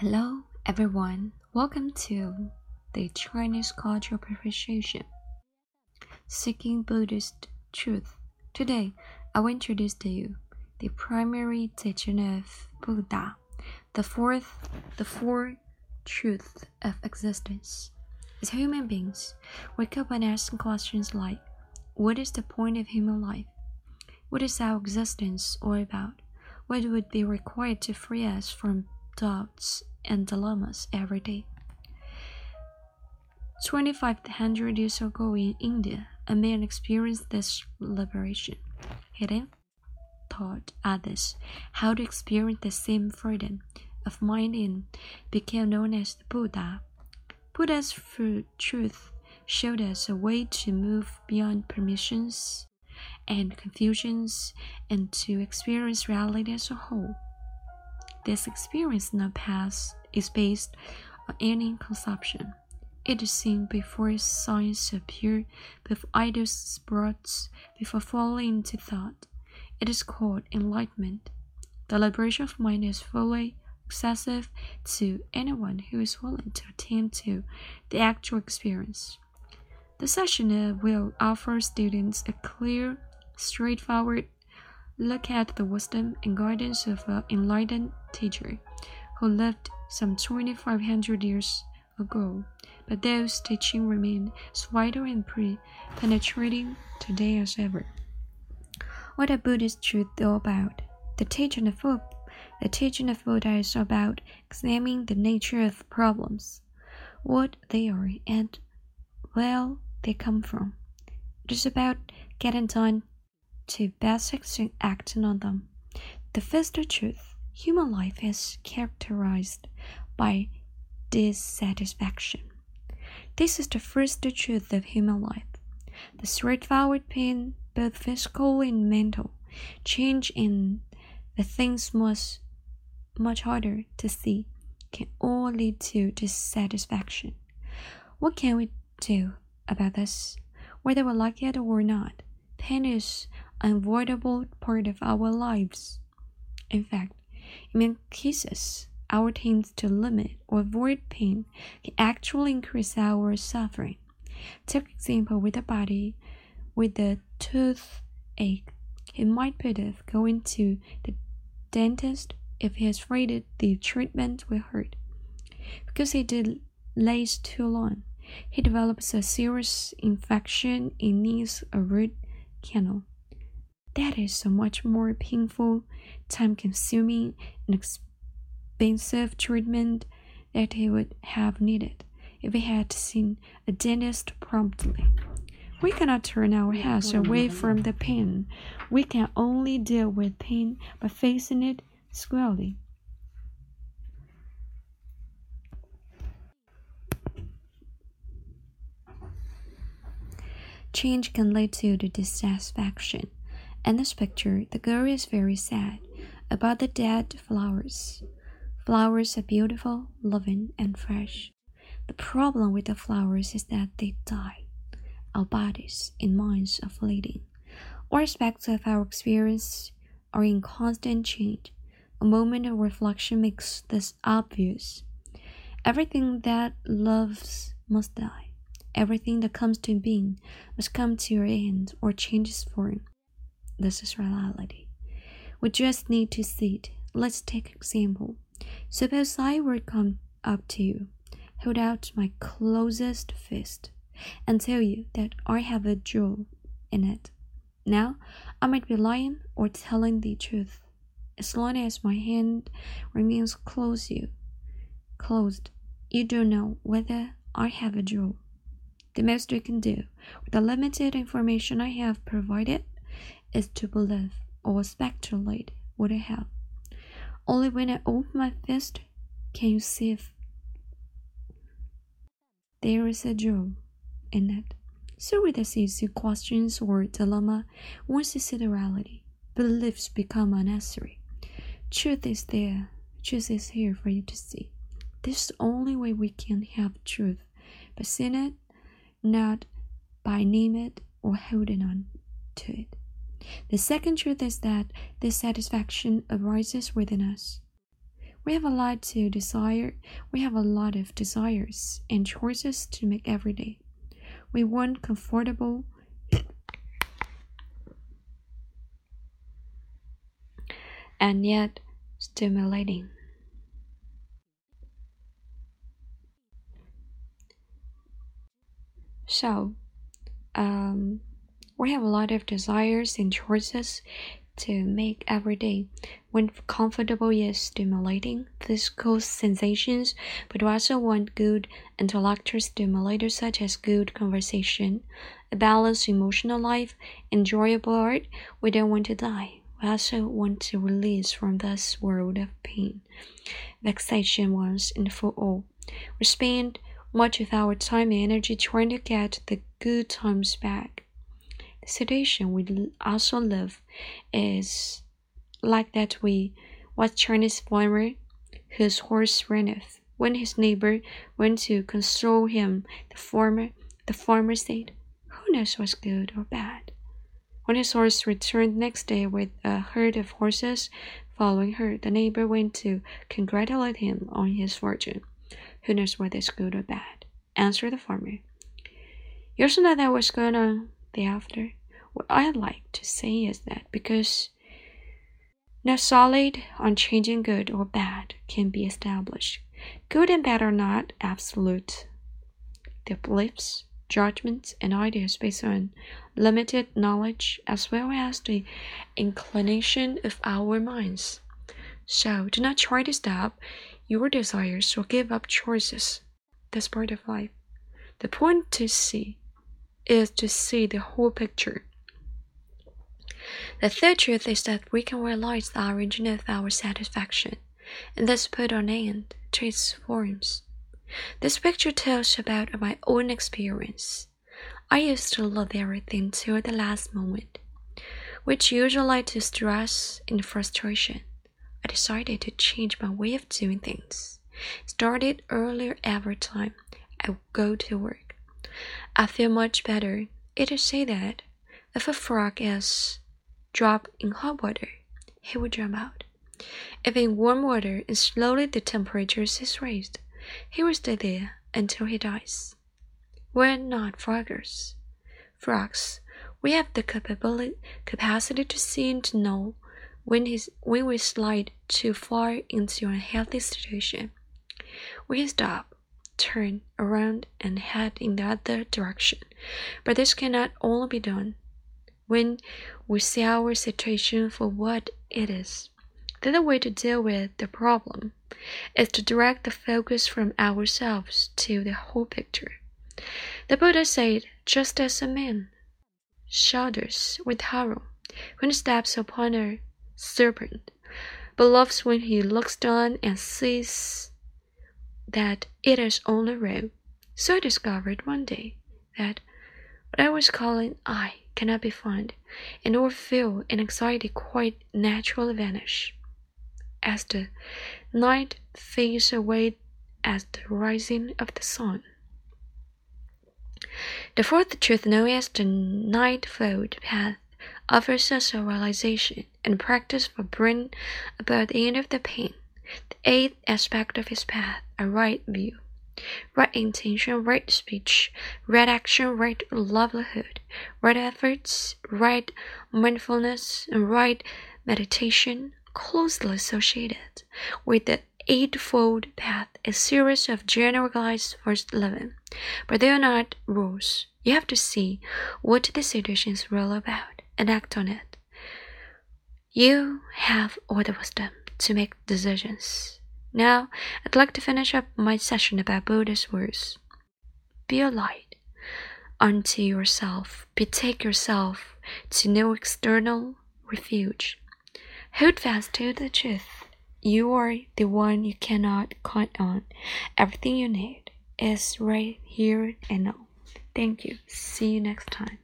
Hello, everyone. Welcome to the Chinese Cultural Appreciation Seeking Buddhist Truth. Today, I will introduce to you the primary teaching of Buddha, the fourth, the four truths of existence. As human beings, we keep on asking questions like, "What is the point of human life? What is our existence all about? What would be required to free us from doubts and dilemmas every day. 2500 years ago in India, a man experienced this liberation. He then taught others how to experience the same freedom of mind and became known as the Buddha. Buddha's truth showed us a way to move beyond permissions and confusions and to experience reality as a whole. This experience in the past is based on any conception. It is seen before science appeared, before ideas sprout, before falling into thought. It is called enlightenment. The liberation of mind is fully accessible to anyone who is willing to attend to the actual experience. The session will offer students a clear, straightforward look at the wisdom and guidance of an enlightened teacher who lived some 2500 years ago, but those teachings remain as vital and penetrating today as ever. What are Buddhist truth all about? The teaching of Buddha, the teaching of Buddha is about examining the nature of problems, what they are, and where they come from. It is about getting down to and acting on them. The first truth human life is characterized by dissatisfaction. This is the first truth of human life. The straightforward pain, both physical and mental, change in the things much, much harder to see, can all lead to dissatisfaction. What can we do about this? Whether we like it or not, pain is unavoidable part of our lives. In fact, in many cases, our attempts to limit or avoid pain can actually increase our suffering. Take example with a body with a toothache. He might off going to the dentist if he is afraid the treatment will hurt. Because he delays too long, he develops a serious infection and needs a root canal. That is so much more painful, time consuming, and expensive treatment that he would have needed if he had seen a dentist promptly. We cannot turn our heads away from the pain. We can only deal with pain by facing it squarely. Change can lead to the dissatisfaction in this picture, the girl is very sad about the dead flowers. Flowers are beautiful, loving, and fresh. The problem with the flowers is that they die. Our bodies and minds are fleeting. All aspects of our experience are in constant change. A moment of reflection makes this obvious. Everything that loves must die. Everything that comes to being must come to an end or change its form. This is reality. We just need to see it. Let's take example. Suppose I were come up to you, hold out my closest fist, and tell you that I have a jewel in it. Now, I might be lying or telling the truth. As long as my hand remains closed, you closed, you don't know whether I have a jewel. The most you can do with the limited information I have provided is to believe or speculate what I have. Only when I open my fist can you see if there is a jewel in it. So with the easy questions or dilemma, once you see the reality, beliefs become unnecessary. Truth is there, truth is here for you to see. This is the only way we can have truth, by seeing it, not by naming it or holding on to it. The second truth is that dissatisfaction arises within us. We have a lot to desire. We have a lot of desires and choices to make every day. We want comfortable and yet stimulating. So, um, we have a lot of desires and choices to make every day. When comfortable yet stimulating physical sensations, but we also want good intellectual stimulators such as good conversation, a balanced emotional life, enjoyable art. We don't want to die. We also want to release from this world of pain, vexation once and for all. We spend much of our time and energy trying to get the good times back situation we also live is like that we what Chinese farmer whose horse off. When his neighbor went to console him, the farmer the farmer said, Who knows what's good or bad? When his horse returned next day with a herd of horses following her, the neighbor went to congratulate him on his fortune. Who knows whether it's good or bad? answered the farmer. You also know that what's going on thereafter. What I like to say is that because no solid, unchanging good or bad can be established. Good and bad are not absolute. Their beliefs, judgments, and ideas based on limited knowledge as well as the inclination of our minds. So do not try to stop your desires or give up choices. That's part of life. The point to see is to see the whole picture. The third truth is that we can realize the origin of our satisfaction and thus put an end to its forms. This picture tells about my own experience. I used to love everything till the last moment, which usually led to stress and frustration. I decided to change my way of doing things. Started earlier every time I go to work. I feel much better. It is said that if a frog is dropped in hot water, he will jump out. If in warm water and slowly the temperature is raised, he will stay there until he dies. We're not froggers. Frogs, we have the capability, capacity to see and to know when, his, when we slide too far into a unhealthy situation. We can stop turn around and head in the other direction. But this cannot only be done when we see our situation for what it is. The other way to deal with the problem is to direct the focus from ourselves to the whole picture. The Buddha said, just as a man shudders with horror when he steps upon a serpent, but loves when he looks down and sees that it is only real. So I discovered one day that what I was calling I cannot be found, and all fear and anxiety quite naturally vanish. As the night fades away as the rising of the sun. The fourth truth, known as the Ninefold Path, offers us a realization and practice for bringing about the end of the pain the eighth aspect of his path, a right view. Right intention, right speech, right action, right livelihood, right efforts, right mindfulness, and right meditation closely associated with the Eightfold Path, a series of general generalized first living. But they are not rules. You have to see what the situation is really about and act on it. You have all the wisdom to make decisions. Now, I'd like to finish up my session about Buddha's words. Be a light unto yourself, betake yourself to no external refuge. Hold fast to the truth. You are the one you cannot count on. Everything you need is right here and now. Thank you. See you next time.